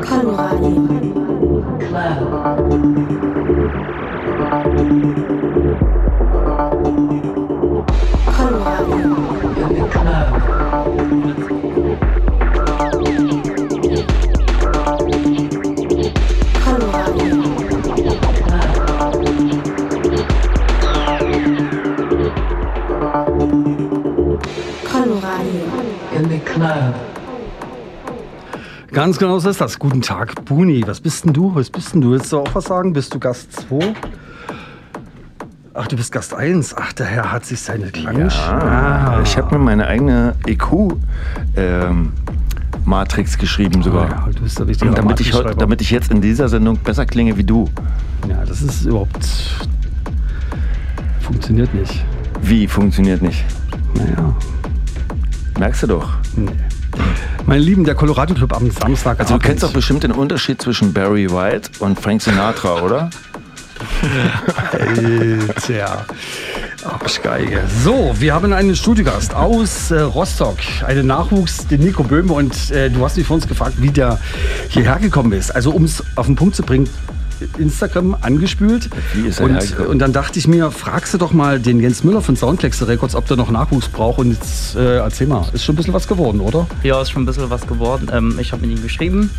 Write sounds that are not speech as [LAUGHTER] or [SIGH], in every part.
Conrad. Club. Ganz genau so ist das. Guten Tag, Buni. Was bist denn du? Was bist denn du? Willst du auch was sagen? Bist du Gast 2? Ach, du bist Gast 1. Ach, der Herr hat sich seine Klang. Ah, Ich habe mir meine eigene EQ-Matrix geschrieben sogar. Ja, du bist der richtige damit, ich, damit ich jetzt in dieser Sendung besser klinge wie du. Ja, das ist überhaupt. Funktioniert nicht. Wie funktioniert nicht? Naja. Merkst du doch. Nee. Meine Lieben, der Colorado Club am Samstag. Also du kennst doch bestimmt den Unterschied zwischen Barry White und Frank Sinatra, oder? Alter. Arschgeige. So, wir haben einen Studiogast aus äh, Rostock. Einen Nachwuchs, den Nico Böhme. Und äh, du hast mich vor uns gefragt, wie der hierher gekommen ist. Also, um es auf den Punkt zu bringen, Instagram angespült. Wie ist er und, und dann dachte ich mir, fragst du doch mal den Jens Müller von Soundplex Records, ob der noch Nachwuchs braucht. Und jetzt äh, erzähl mal, ist schon ein bisschen was geworden, oder? Ja, ist schon ein bisschen was geworden. Ähm, ich habe mit ihm geschrieben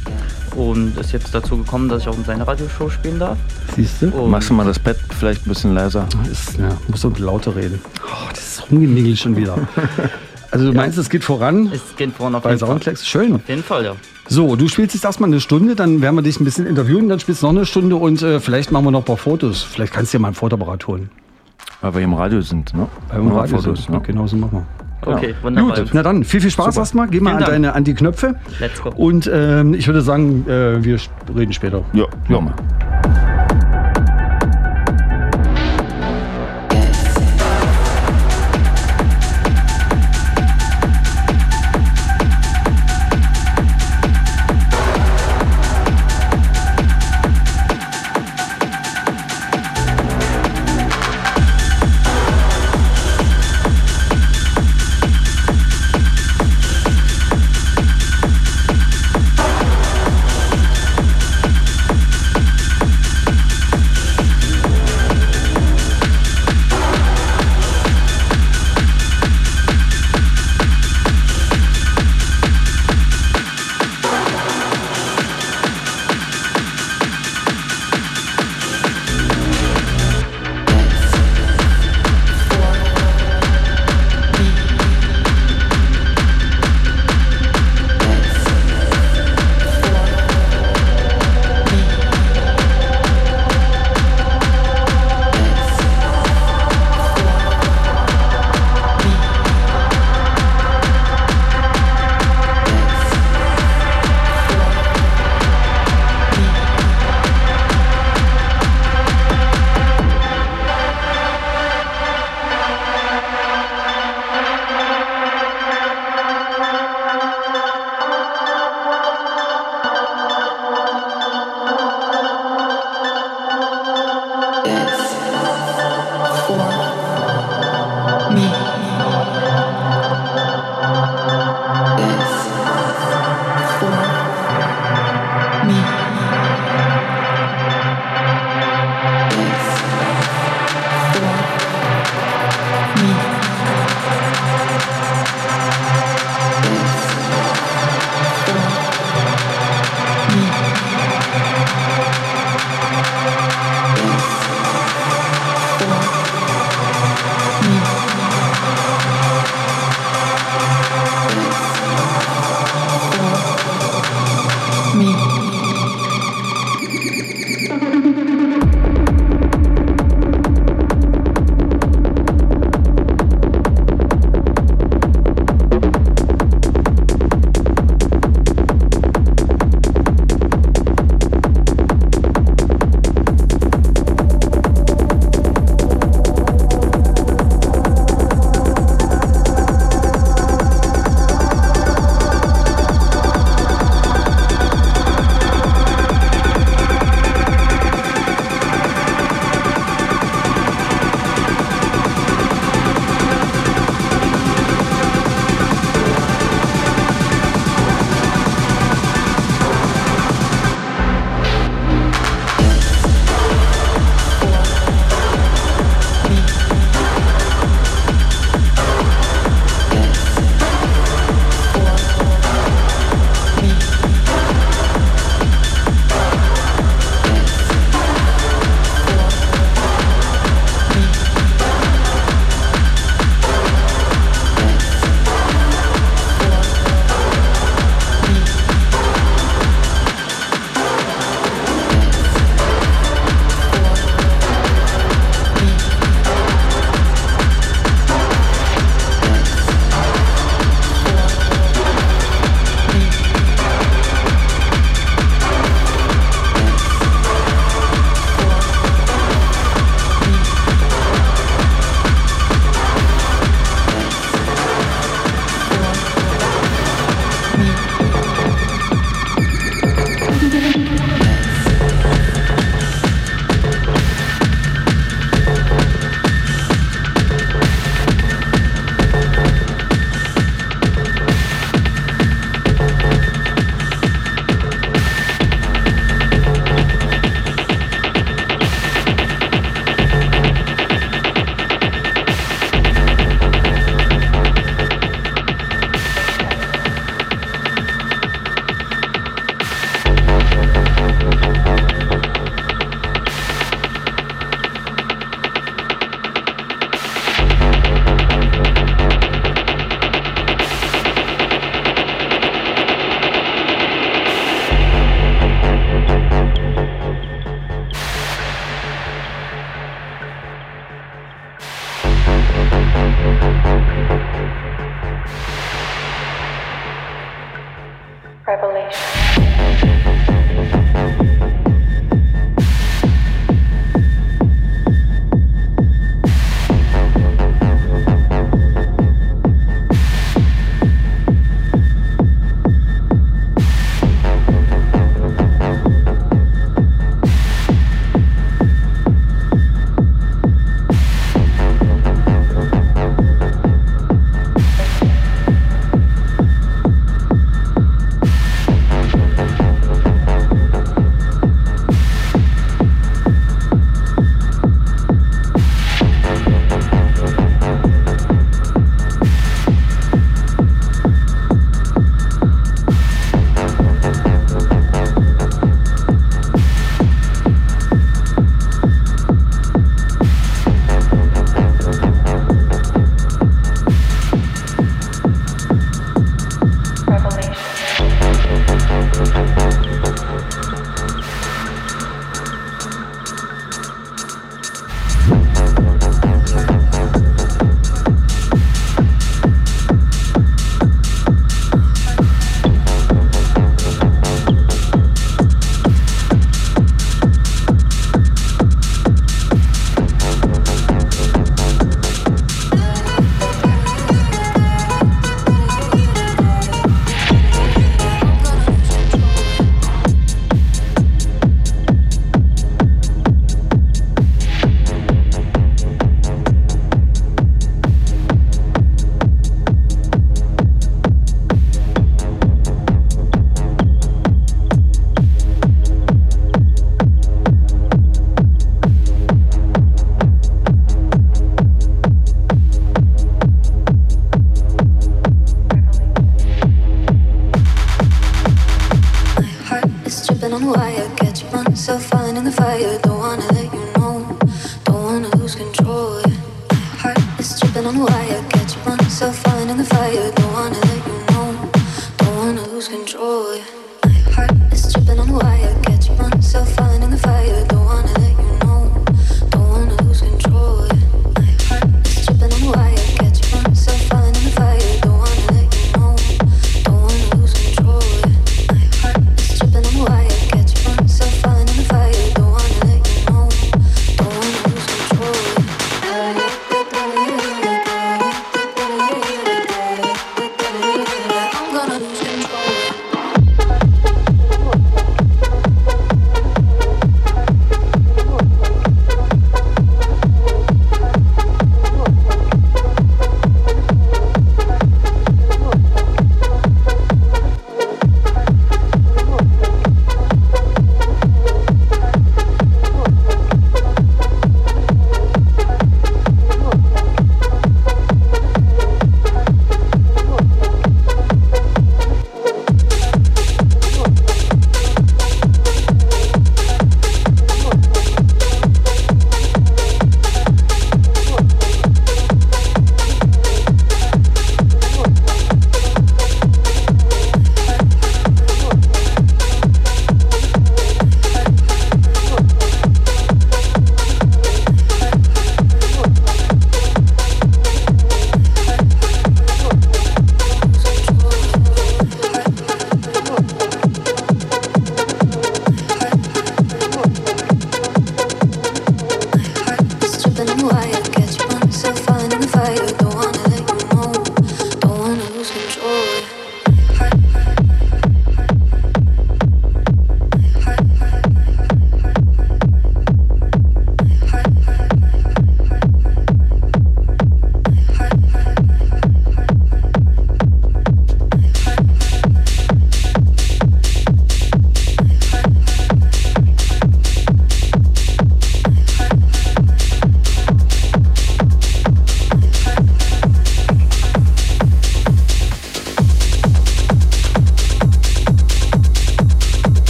und ist jetzt dazu gekommen, dass ich auch in seiner Radioshow spielen darf. Siehst du? Machst du mal das Bett vielleicht ein bisschen leiser? Ist, ja, muss doch lauter reden. Oh, das ist rumgeningelt schon wieder. [LAUGHS] Also du meinst, es geht voran es geht vorne auf bei jeden Fall. Soundplex? Schön. Auf jeden Fall, ja. So, du spielst jetzt erstmal eine Stunde, dann werden wir dich ein bisschen interviewen, dann spielst du noch eine Stunde und äh, vielleicht machen wir noch ein paar Fotos. Vielleicht kannst du dir mal ein Fotoapparat holen. Weil wir im Radio sind, ne? Weil wir im Radio Fotos, sind. ne? Genau so machen wir. Okay, wunderbar. Gut, na dann, viel, viel Spaß Super. erstmal. Geh mal an, deine, an die Knöpfe. Let's go. Und ähm, ich würde sagen, äh, wir reden später. Ja, ja. mal.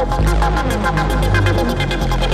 ハハハハ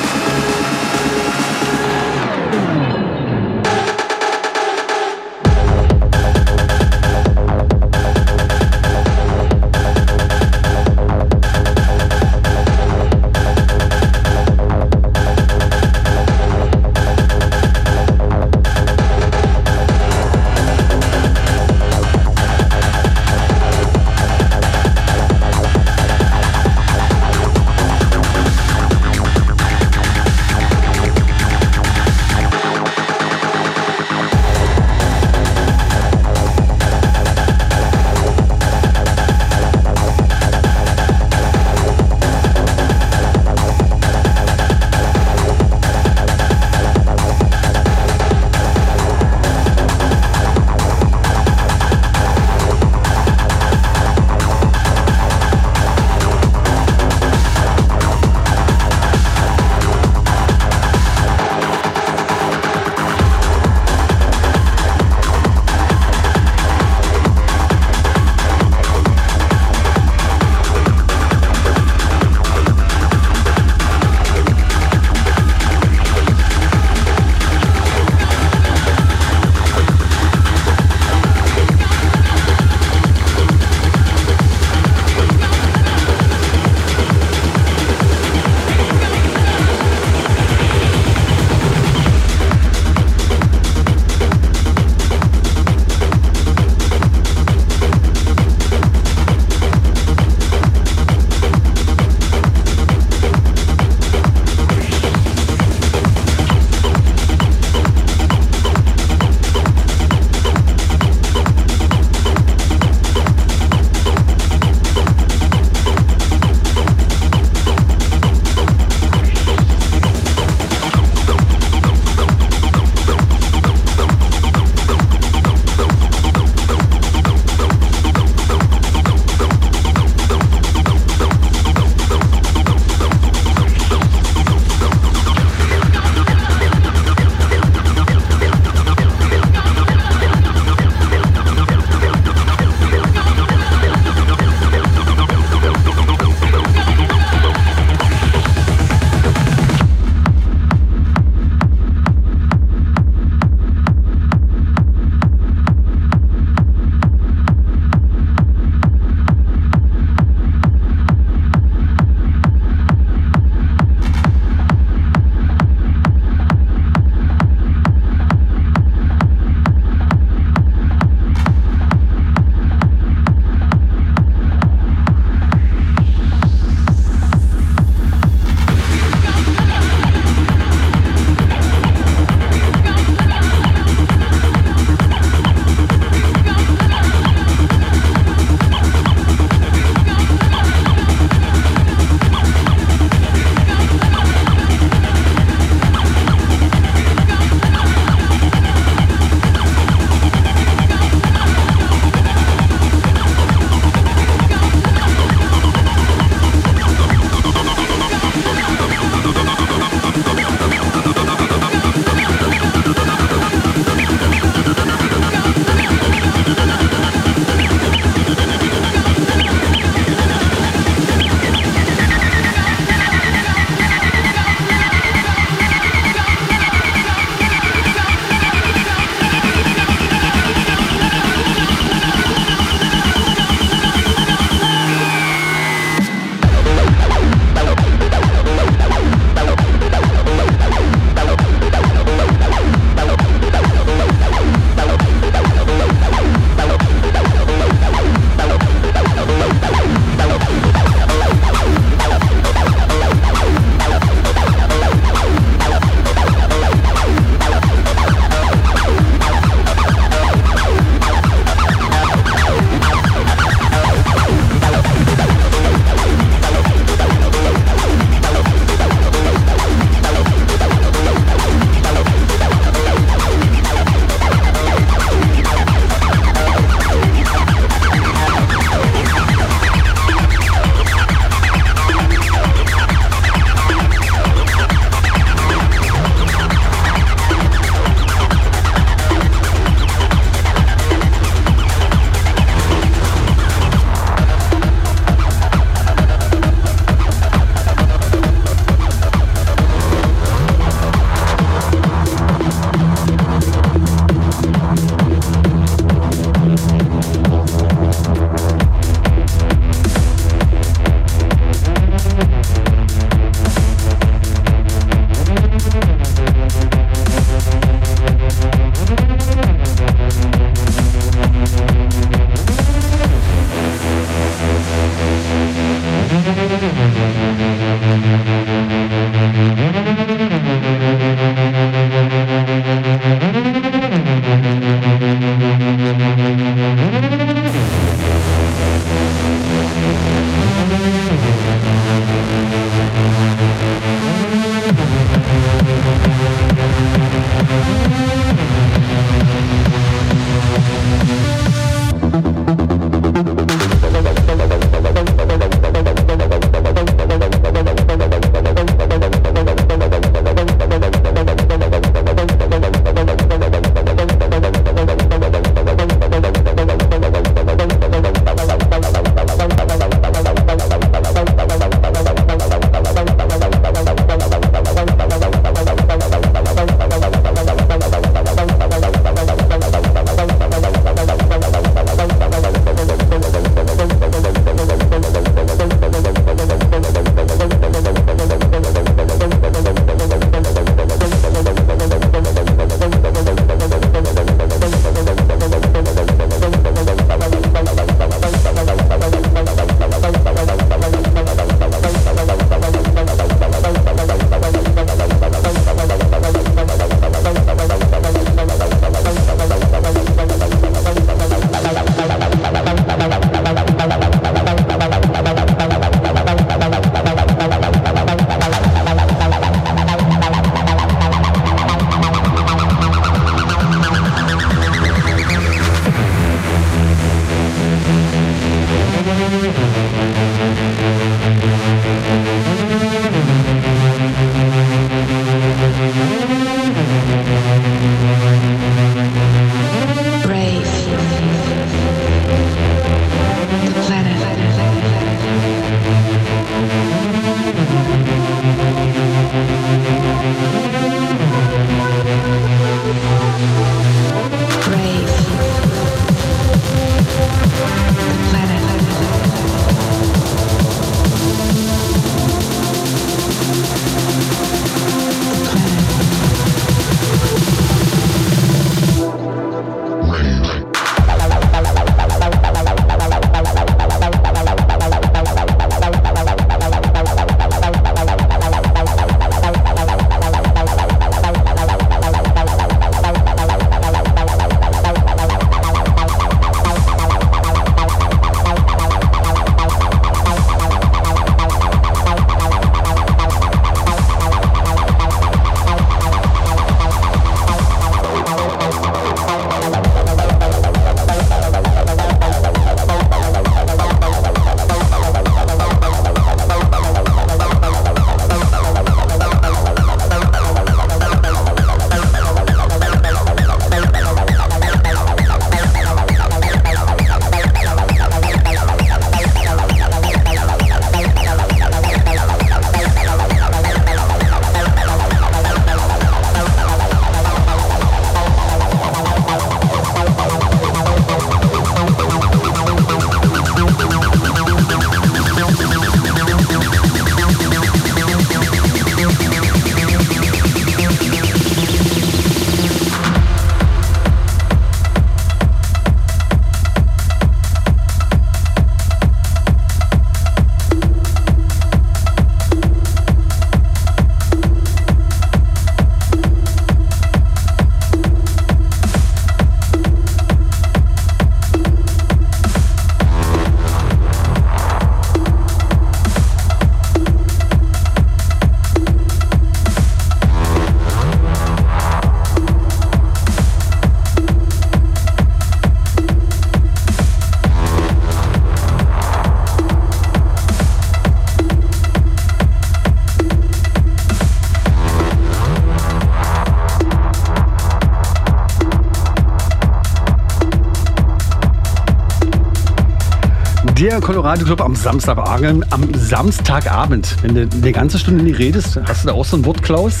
Der Colorado Club am Samstagabend, am Samstagabend. Wenn du eine ganze Stunde nicht redest, hast du da auch so ein Wort, Klaus?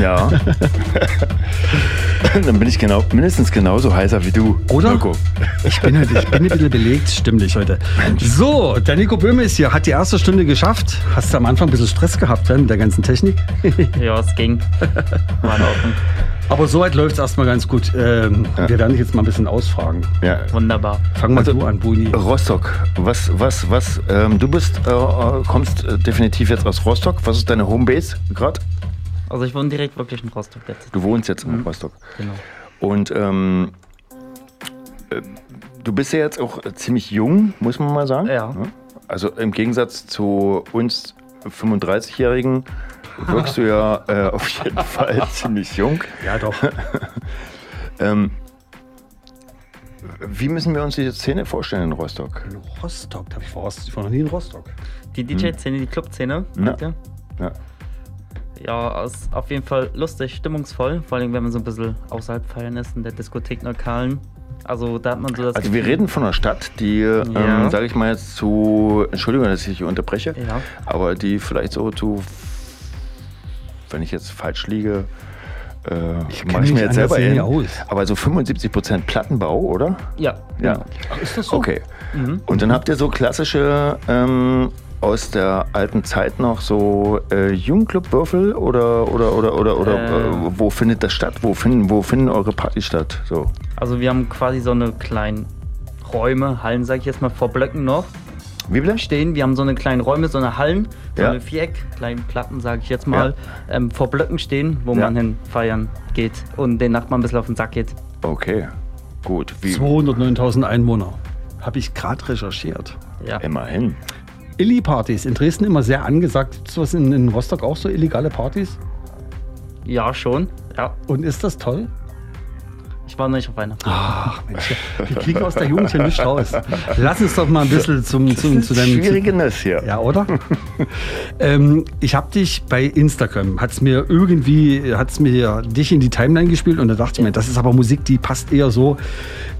Ja. [LAUGHS] [LAUGHS] Dann bin ich genau, mindestens genauso heißer wie du. Oder? Mirko. Ich bin, heute, ich bin ein bisschen belegt, stimmlich heute. So, der Nico Böhme ist hier, hat die erste Stunde geschafft. Hast du am Anfang ein bisschen Stress gehabt ja, mit der ganzen Technik? Ja, es ging. [LAUGHS] War in Ordnung. Aber soweit läuft es erstmal ganz gut. Ähm, Wir werden dich jetzt mal ein bisschen ausfragen. Ja. Wunderbar. Fang mal Also, du an, Buni. Rostock, was, was, was, ähm, du bist, äh, kommst äh, definitiv jetzt aus Rostock. Was ist deine Homebase gerade? Also ich wohne direkt wirklich in Rostock jetzt. Du wohnst jetzt in Rostock. Genau. Und ähm, äh, du bist ja jetzt auch ziemlich jung, muss man mal sagen. Ja. Ne? Also im Gegensatz zu uns 35-Jährigen wirkst du ja äh, auf jeden [LAUGHS] Fall ziemlich jung. Ja, doch. [LAUGHS] Ähm, wie müssen wir uns diese Szene vorstellen in Rostock? In Rostock, da hab ich, war, ich war noch nie in Rostock. Die DJ-Szene, die Club-Szene, Ja. meint ihr? Ja. Ja, ist auf jeden Fall lustig, stimmungsvoll. Vor allem, wenn man so ein bisschen außerhalb feiern ist, in der Diskothek Neukalen. Also da hat man so das Also wir Gefühl- reden von einer Stadt, die, Ja. ähm, sage ich mal jetzt zu, Entschuldigung, dass ich hier unterbreche, Ja. aber die vielleicht so zu, wenn ich jetzt falsch liege, äh, Ich mache ich mich mir jetzt selber hin. aus. Aber so 75 Prozent Plattenbau, oder? Ja. Ja. Ach, ist das so? Okay. Mhm. Und dann habt ihr so klassische ähm, aus der alten Zeit noch so äh, Jugendclubwürfel oder oder oder oder oder Äh. äh, wo findet das statt? Wo finden wo finden eure Partys statt? So. Also wir haben quasi so eine kleinen Räume, Hallen, sag ich jetzt mal, vor Blöcken noch Wie bitte? stehen. Wir haben so eine kleinen Räume, so eine Hallen, so Ja. eine Viereck, kleinen Platten, sage ich jetzt mal, ähm, vor Blöcken stehen, wo Ja. man hin feiern geht und den Nachbarn ein bisschen auf den Sack geht. Okay. Gut. Wie 209.000 Einwohner. Habe ich gerade recherchiert. Ja. immerhin. Illy-Partys. In Dresden immer sehr angesagt. Gibt es was in, in Rostock auch so illegale Partys? ja, schon. Ja. Und ist das toll? Ich war noch nicht auf einer. Ach Mensch, wir kriegen aus der Jugend hier nicht raus. Lass uns doch mal ein bisschen zum, zum, zu deinem... Schwierige Nuss hier. Ja, oder? ähm, ich habe dich bei Instagram, hat es mir irgendwie, hat es mir dich in die Timeline gespielt und da dachte ich mir, das ist aber Musik, die passt eher so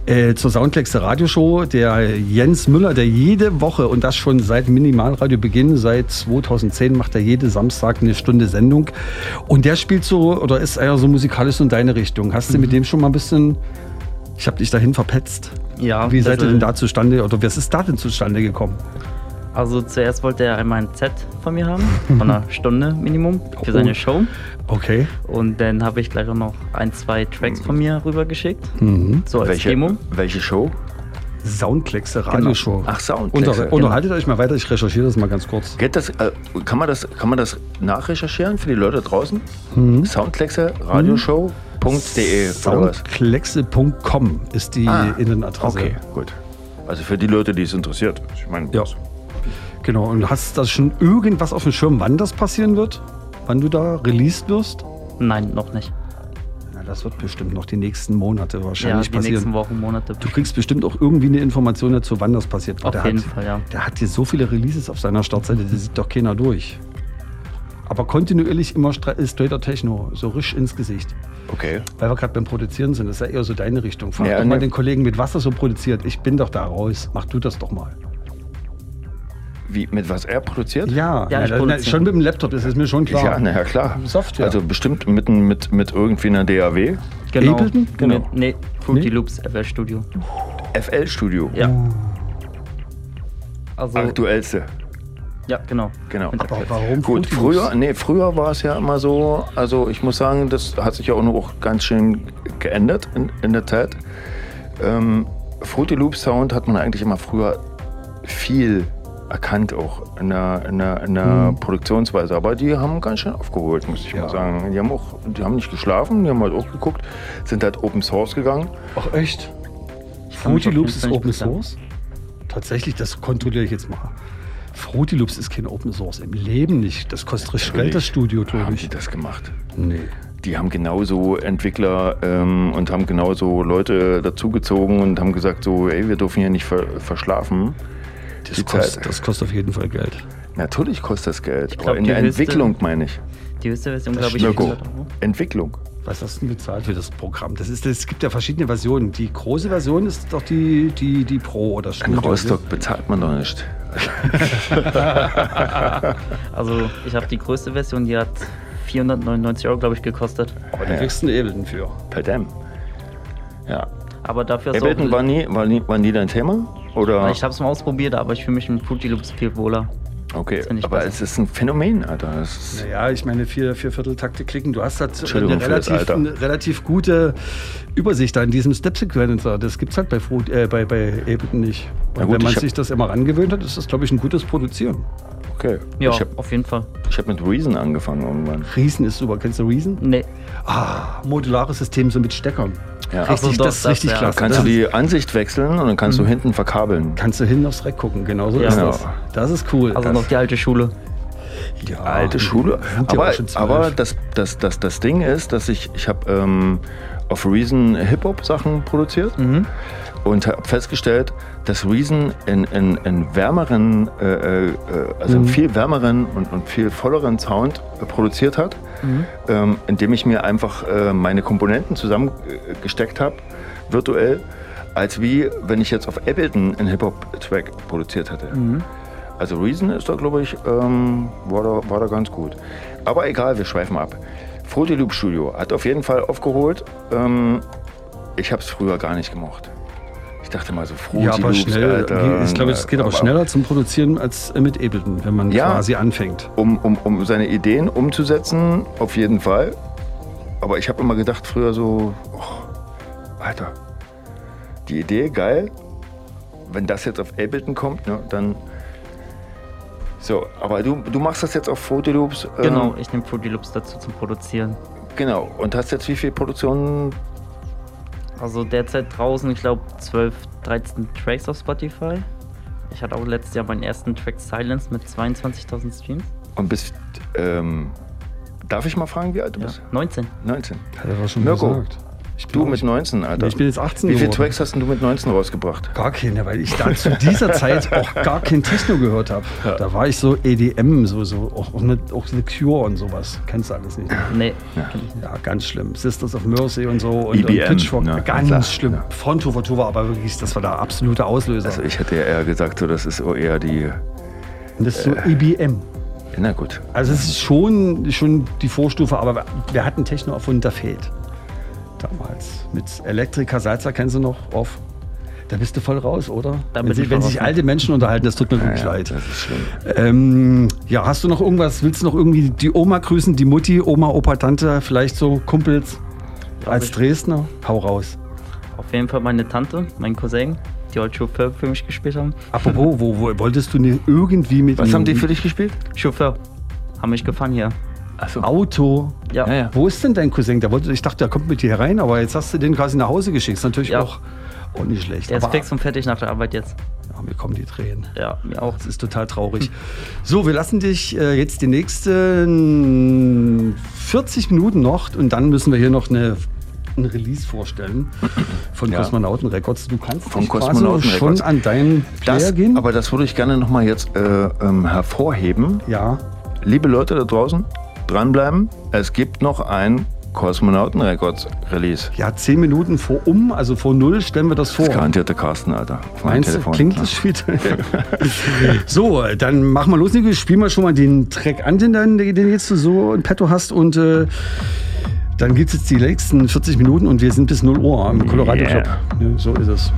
äh, zur Soundkleckse Radioshow. Der Jens Müller, der jede Woche und das schon seit Minimalradio Beginn, seit 2010 macht er jede Samstag eine Stunde Sendung und der spielt so oder ist eher so musikalisch in deine Richtung. Hast du mit dem schon mal ein bisschen, ich habe dich dahin verpetzt. Ja, Wie seid ihr also- denn da zustande oder was ist da denn zustande gekommen? Also zuerst wollte er einmal ein Set von mir haben, von einer [LAUGHS] Stunde Minimum für seine Oh. Show. Okay. Und dann habe ich gleich auch noch ein, zwei Tracks von mir rübergeschickt. Mhm. So als Welche, Demo. welche Show? Soundkleckse Radioshow. Ach, Soundkleckse. Unter, unterhaltet euch mal weiter, ich recherchiere das mal ganz kurz. Geht das, äh, kann, man das, kann man das nachrecherchieren für die Leute draußen? Mhm. Soundkleckse, radioshow.de oder was? Soundkleckse.com ist die Ah, Innenadresse. Okay, gut. Also für die Leute, die es interessiert. Ich meine, Ja. Genau, und hast du schon irgendwas auf dem Schirm, wann das passieren wird? Wann du da released wirst? Nein, noch nicht. Na, das wird bestimmt noch die nächsten Monate Ja, wahrscheinlich die nächsten passieren. Wochen, Monate. Du kriegst bestimmt auch irgendwie eine Information dazu, wann das passiert. Auf der jeden hat, Fall, ja. Der hat hier so viele Releases auf seiner Startseite, die sieht doch keiner durch. Aber kontinuierlich immer stra- straighter Techno, so risch ins Gesicht. okay. Weil wir gerade beim Produzieren sind, das ist ja eher so deine Richtung. Frag Ja, doch mal ne. den Kollegen, mit was er so produziert. Ich bin doch da raus. Mach du das doch mal. Wie, mit was er produziert? Ja, Ja, ich na, na, schon mit dem Laptop, das ist mir schon klar. Ja, na ja, klar. Software. Also bestimmt mit, mit, mit irgendwie einer DAW. Genau. Ableton? Genau. Mit, nee, Fruity Nee? Loops FL Studio. FL Studio. Ja. Also, Aktuellste. ja, genau. Genau. Aber warum Gut, früher, nee, früher war es ja immer so, also ich muss sagen, das hat sich ja auch noch ganz schön geändert in, in der Zeit. Ähm, Fruity Loop Sound hat man eigentlich immer früher viel erkannt auch in der, in der, in der Produktionsweise. Aber die haben ganz schön aufgeholt, muss ich Ja. mal sagen. Die haben auch, die haben nicht geschlafen, die haben halt auch geguckt, sind halt Open Source gegangen. Ach echt? Fruity Loops ist Open. Source? Tatsächlich, das kontrolliere ich jetzt mal. Fruity Loops ist kein Open Source. Im Leben nicht. Das kostet richtig Geld, das Studio, glaube Haben ich. die das gemacht? Nee. Die haben genauso Entwickler ähm, und haben genauso Leute dazugezogen und haben gesagt so, ey, wir dürfen hier nicht ver verschlafen. Das Die kostet, Zeit. das kostet auf jeden Fall Geld. Natürlich kostet das Geld, glaub, aber in die der höchste- Entwicklung meine ich. Die höchste Version, glaube ich, Mirko, 400 Euro. Entwicklung. Was hast du denn bezahlt für das Programm? Das ist, es gibt ja verschiedene Versionen. Die große Version ist doch die, die, die Pro oder In Studio. Rostock bezahlt man doch nicht. [LAUGHS] Also, ich habe die größte Version, die hat 499 Euro, glaube ich, gekostet. Aber da kriegst du einen Ableton für. Verdammt. Ja. Aber dafür ist Ableton war nie, war, nie, war nie dein Thema? Oder? Ich habe es mal ausprobiert, aber ich fühle mich in Fruity Loops viel wohler. Okay, aber besser. es ist ein Phänomen, Alter. Es Naja, ich meine, vier, vier Vierteltakte klicken. Du hast halt eine für das relativ, eine relativ gute Übersicht da in diesem Step-Sequencer. Das gibt es halt bei, Fruit, äh, bei, bei Ableton nicht. Und gut, wenn man sich das immer rangewöhnt hat, ist das, glaube ich, ein gutes Produzieren. Okay. Ja, Ich habe auf jeden Fall. ich hab mit Reason angefangen irgendwann. Reason ist super. Kennst du Reason? Nee, Ah, modulares System so mit Steckern. Ja. Richtig, doch, das ist das, richtig ja. klasse. Kannst das du die Ansicht wechseln und dann kannst du hinten verkabeln. Kannst du hin aufs Rack gucken, genau so Ja. ist Genau. das. Das ist cool. also das, noch die alte Schule. ja, alte Schule. ja Aber, aber das, das, das, das Ding ist, dass ich, ich habe ähm, auf Reason Hip-Hop-Sachen produziert Mhm. Und habe festgestellt, dass Reason in, in, in wärmeren, äh, äh, also Mhm. einen viel wärmeren und, und viel volleren Sound äh, produziert hat, Mhm. ähm, indem ich mir einfach äh, meine Komponenten zusammengesteckt habe, virtuell, als wie wenn ich jetzt auf Ableton einen Hip-Hop-Track produziert hätte. Mhm. Also Reason ist da, glaube ich, ähm, war, da, war da ganz gut. Aber egal, wir schweifen ab. Fruity Loop Studio hat auf jeden Fall aufgeholt. Ähm, ich habe es früher gar nicht gemocht. Ich dachte mal so Fruity ja, aber Loops, schnell. Alter. ich glaube, es geht aber, schneller zum Produzieren als mit Ableton, wenn man Ja. quasi anfängt. Um, um, um seine Ideen umzusetzen, auf jeden Fall. Aber ich habe immer gedacht früher so, oh, Alter, die Idee geil. Wenn das jetzt auf Ableton kommt, ne, dann... So, aber du, du machst das jetzt auf Fruity Loops. ähm, Genau, ich nehme Fruity Loops dazu zum Produzieren. Genau. Und hast jetzt wie viel Produktionen? Also derzeit draußen, ich glaube, 12, 13 Tracks auf Spotify. Ich hatte auch letztes Jahr meinen ersten Track Silence mit 22.000 Streams. Und bist. Ähm, darf ich mal fragen, wie alt du Ja, bist? 19. 19. Hat er doch schon Mirko. gesagt. Ich bin Du mit 19, Alter. Ich bin jetzt 18 Wie viele geworden. Tracks hast denn du mit 19 rausgebracht? Gar keine, weil ich da zu dieser Zeit auch gar kein Techno gehört habe. Da war ich so EDM, so, so auch, mit, auch The Cure und sowas. Kennst du alles nicht. ne? Nee. Ja, ganz schlimm. Sisters of Mercy und so und, und EBM, Pitchfork. ne? Ganz Klar, schlimm. ja. Fronthofer Tour war aber wirklich, das war der absolute Auslöser. Also ich hätte ja eher gesagt, so, das ist eher die. und das ist so EBM. Na gut. Also es ist schon, schon die Vorstufe, aber wir hatten Techno erfunden, der fehlt. Damals. Mit Elektriker Salzer kennst du noch auf. Da bist du voll raus, oder? Da wenn sie, wenn sich alte Menschen unterhalten, das tut mir wirklich Ja, leid. Das ist schlimm. Ähm, ja, hast du noch irgendwas? Willst du noch irgendwie die Oma grüßen, die Mutti, Oma, Opa, Tante, vielleicht so Kumpels als. Dresdner? Hau raus. Auf jeden Fall meine Tante, mein Cousin, die heute Chauffeur für mich gespielt haben. Apropos, wo, wo wolltest du nicht irgendwie mit Was haben die für dich gespielt? Chauffeur. Haben mich gefahren hier. Achso. Auto? Ja. Ja, ja. Wo ist denn dein Cousin? Der wollte, ich dachte, der kommt mit dir rein, aber jetzt hast du den quasi nach Hause geschickt. Ist natürlich auch, auch nicht schlecht. Der ist aber, fix und fertig nach der Arbeit jetzt. Ja, mir kommen die Tränen. Ja, mir auch. Das ist total traurig. So, wir lassen dich äh, jetzt die nächsten 40 Minuten noch und dann müssen wir hier noch eine, ein Release vorstellen von Ja. Kosmonauten Records. Du kannst Von dich quasi schon an deinen Player Das, gehen. aber das würde ich gerne nochmal jetzt äh, ähm, hervorheben. ja, Liebe Leute da draußen, dranbleiben. Es gibt noch ein Kosmonauten Records Release. ja, 10 Minuten vor um, also vor null stellen wir das vor. Das garantiert der Carsten, Alter. Meinst du, klingt Ja. das wieder? [LAUGHS] so, dann machen wir los, Nico. Spiel mal schon mal den Track an, den, dann- den jetzt du so in petto hast. Und äh, dann gibt es jetzt die nächsten 40 Minuten und wir sind bis 0 Uhr im Colorado Yeah. Club. Ja, so ist es.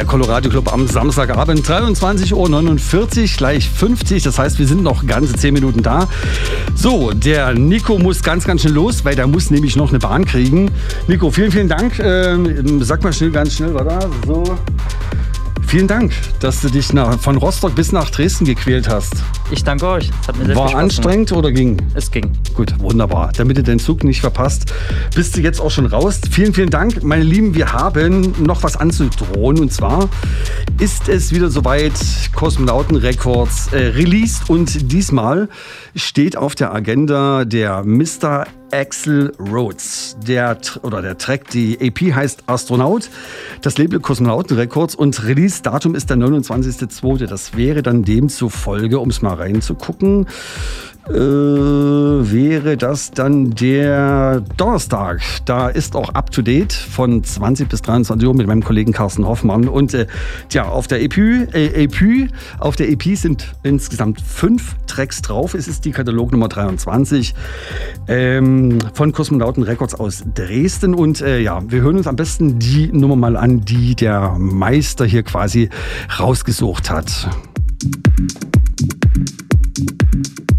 Der Colorado Club am Samstagabend, 23.49 Uhr, gleich 50. Das heißt, wir sind noch ganze 10 Minuten da. So, der Nico muss ganz, ganz schnell los, weil der muss nämlich noch eine Bahn kriegen. Nico, vielen, vielen Dank. Ähm, sag mal schnell, ganz schnell, warte. So. Vielen Dank, dass du dich nach, von Rostock bis nach Dresden gequält hast. Ich danke euch. Es hat mir sehr War anstrengend oder ging? Es ging. Gut, wunderbar. Damit du den Zug nicht verpasst, bist du jetzt auch schon raus. Vielen, vielen Dank, meine Lieben. Wir haben noch was anzudrohen. Und zwar ist es wieder soweit, Kosmonauten Records äh, released. Und diesmal steht auf der Agenda der Mr. Axel Rhodes. Der, oder der Track, die AP heißt Astronaut, das Label Kosmonauten Records und Release-Datum ist der 29.02. Das wäre dann demzufolge, um es mal reinzugucken, äh, wäre das dann der Donnerstag. Da ist auch up to date von 20 bis 23 Uhr mit meinem Kollegen Carsten Hoffmann. Und äh, tja, auf der EP, äh, EP, auf der EP sind insgesamt fünf Tracks drauf. Es ist die Katalognummer 23 ähm, von Kosmonauten Records aus Dresden. Und äh, ja, wir hören uns am besten die Nummer mal an, die der Meister hier quasi rausgesucht hat. Hier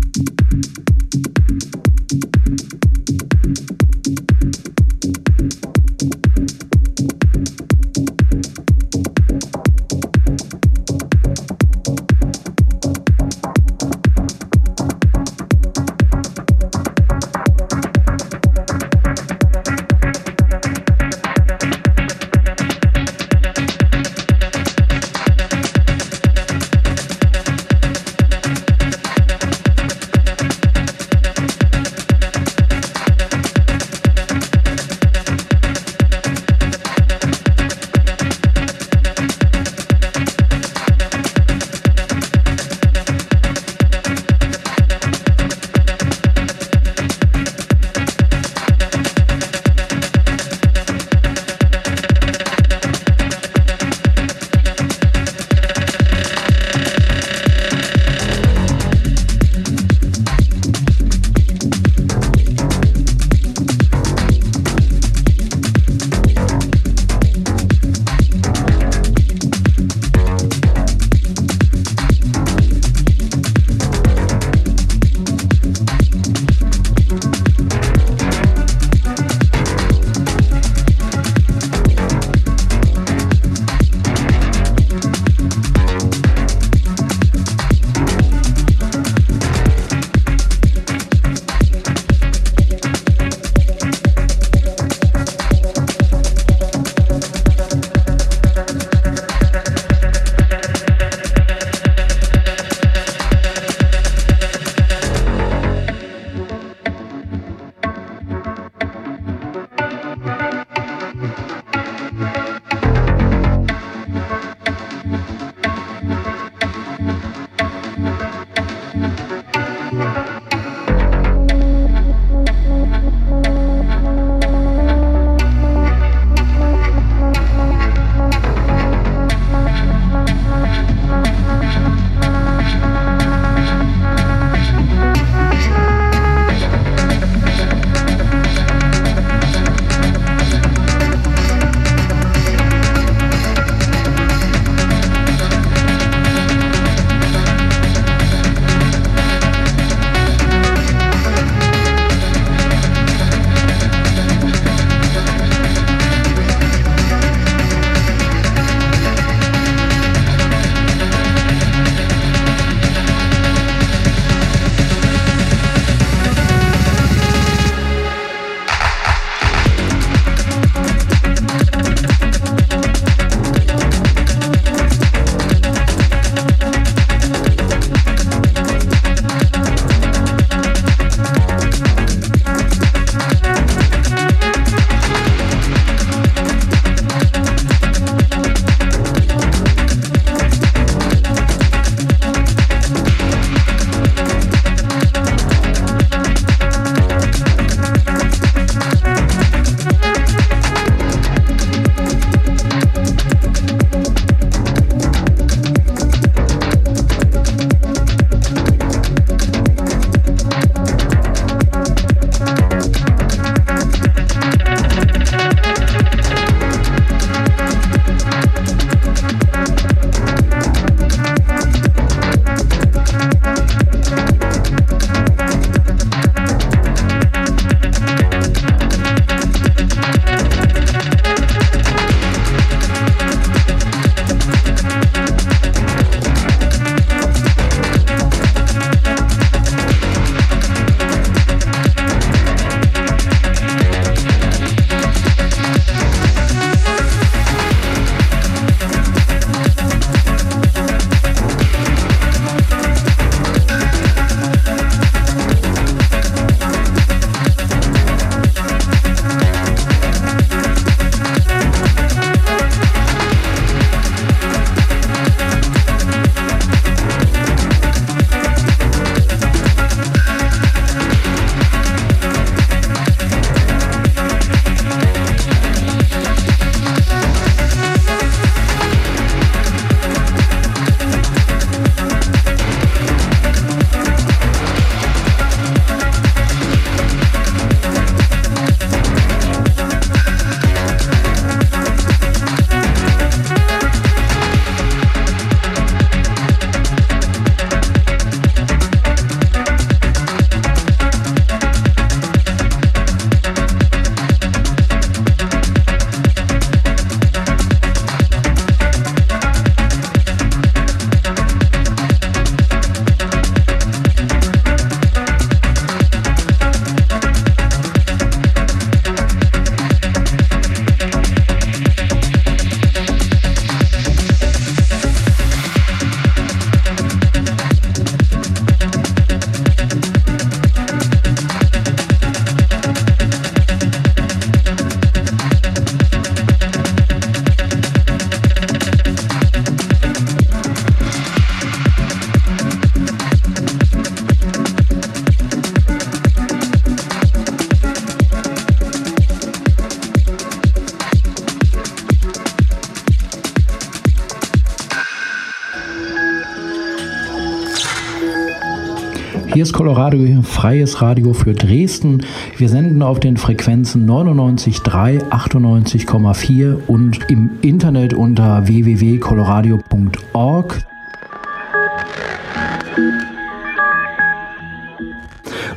Colorado, freies Radio für Dresden. Wir senden auf den Frequenzen 99,3, 98,4 und im Internet unter www.coloradio.org.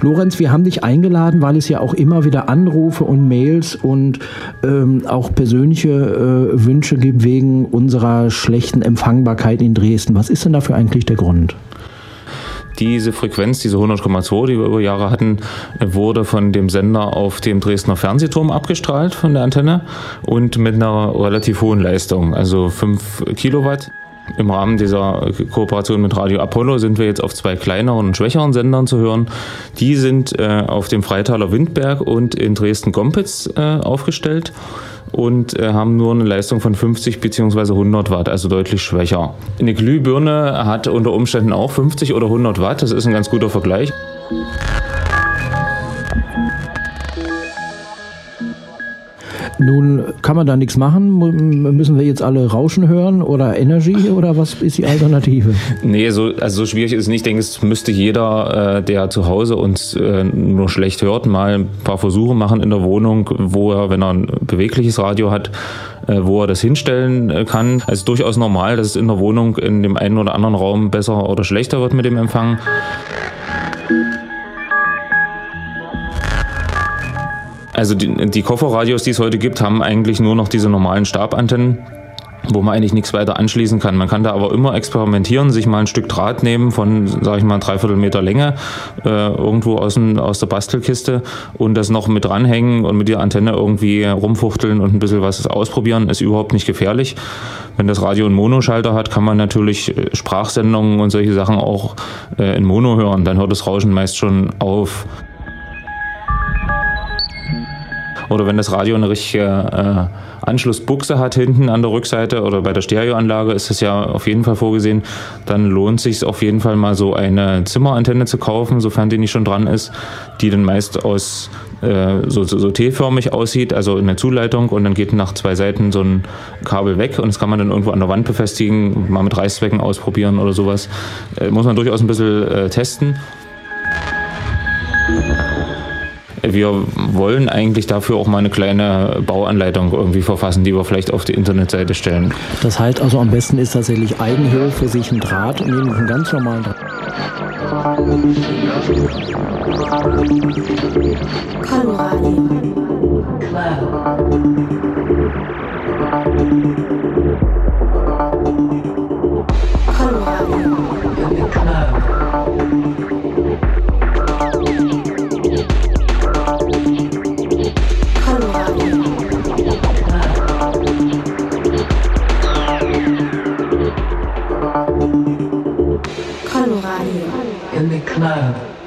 Lorenz, wir haben dich eingeladen, weil es ja auch immer wieder Anrufe und Mails und ähm, auch persönliche äh, Wünsche gibt wegen unserer schlechten Empfangbarkeit in Dresden. Was ist denn dafür eigentlich der Grund? Diese Frequenz, diese 100,2, die wir über Jahre hatten, wurde von dem Sender auf dem Dresdner Fernsehturm abgestrahlt von der Antenne und mit einer relativ hohen Leistung, also 5 Kilowatt. Im Rahmen dieser Kooperation mit Radio Apollo sind wir jetzt auf zwei kleineren und schwächeren Sendern zu hören. Die sind äh, auf dem Freitaler Windberg und in Dresden-Gompitz äh, aufgestellt und äh, haben nur eine Leistung von 50 bzw. 100 Watt, also deutlich schwächer. Eine Glühbirne hat unter Umständen auch 50 oder 100 Watt, das ist ein ganz guter Vergleich. Nun kann man da nichts machen. Müssen wir jetzt alle Rauschen hören oder Energy oder was ist die Alternative? [LAUGHS] nee, so, also so schwierig ist es nicht. Ich denke, es müsste jeder, äh, der zu Hause uns äh, nur schlecht hört, mal ein paar Versuche machen in der Wohnung, wo er, wenn er ein bewegliches Radio hat, äh, wo er das hinstellen kann. Es ist durchaus normal, dass es in der Wohnung in dem einen oder anderen Raum besser oder schlechter wird mit dem Empfang. Also die, die Kofferradios, die es heute gibt, haben eigentlich nur noch diese normalen Stabantennen wo man eigentlich nichts weiter anschließen kann. Man kann da aber immer experimentieren, sich mal ein Stück Draht nehmen von, sage ich mal, dreiviertel Meter Länge äh, irgendwo aus, dem, aus der Bastelkiste und das noch mit dranhängen und mit der Antenne irgendwie rumfuchteln und ein bisschen was ausprobieren, ist überhaupt nicht gefährlich. Wenn das Radio einen Monoschalter hat, kann man natürlich äh, Sprachsendungen und solche Sachen auch äh, in Mono hören. Dann hört das Rauschen meist schon auf. Oder wenn das Radio eine richtige äh, Anschlussbuchse hat hinten an der Rückseite oder bei der Stereoanlage ist das ja auf jeden Fall vorgesehen, dann lohnt sich auf jeden Fall mal so eine Zimmerantenne zu kaufen, sofern die nicht schon dran ist, die dann meist aus äh, so, so, so T-förmig aussieht, also eine Zuleitung und dann geht nach zwei Seiten so ein Kabel weg und das kann man dann irgendwo an der Wand befestigen, mal mit Reißzwecken ausprobieren oder sowas. Äh, muss man durchaus ein bisschen äh, testen wir wollen eigentlich dafür auch mal eine kleine Bauanleitung irgendwie verfassen, die wir vielleicht auf die Internetseite stellen. Das heißt also, am besten ist tatsächlich Eigenhöhe für sich ein Draht und nehmen einen ganz normalen Draht. Colorado. ま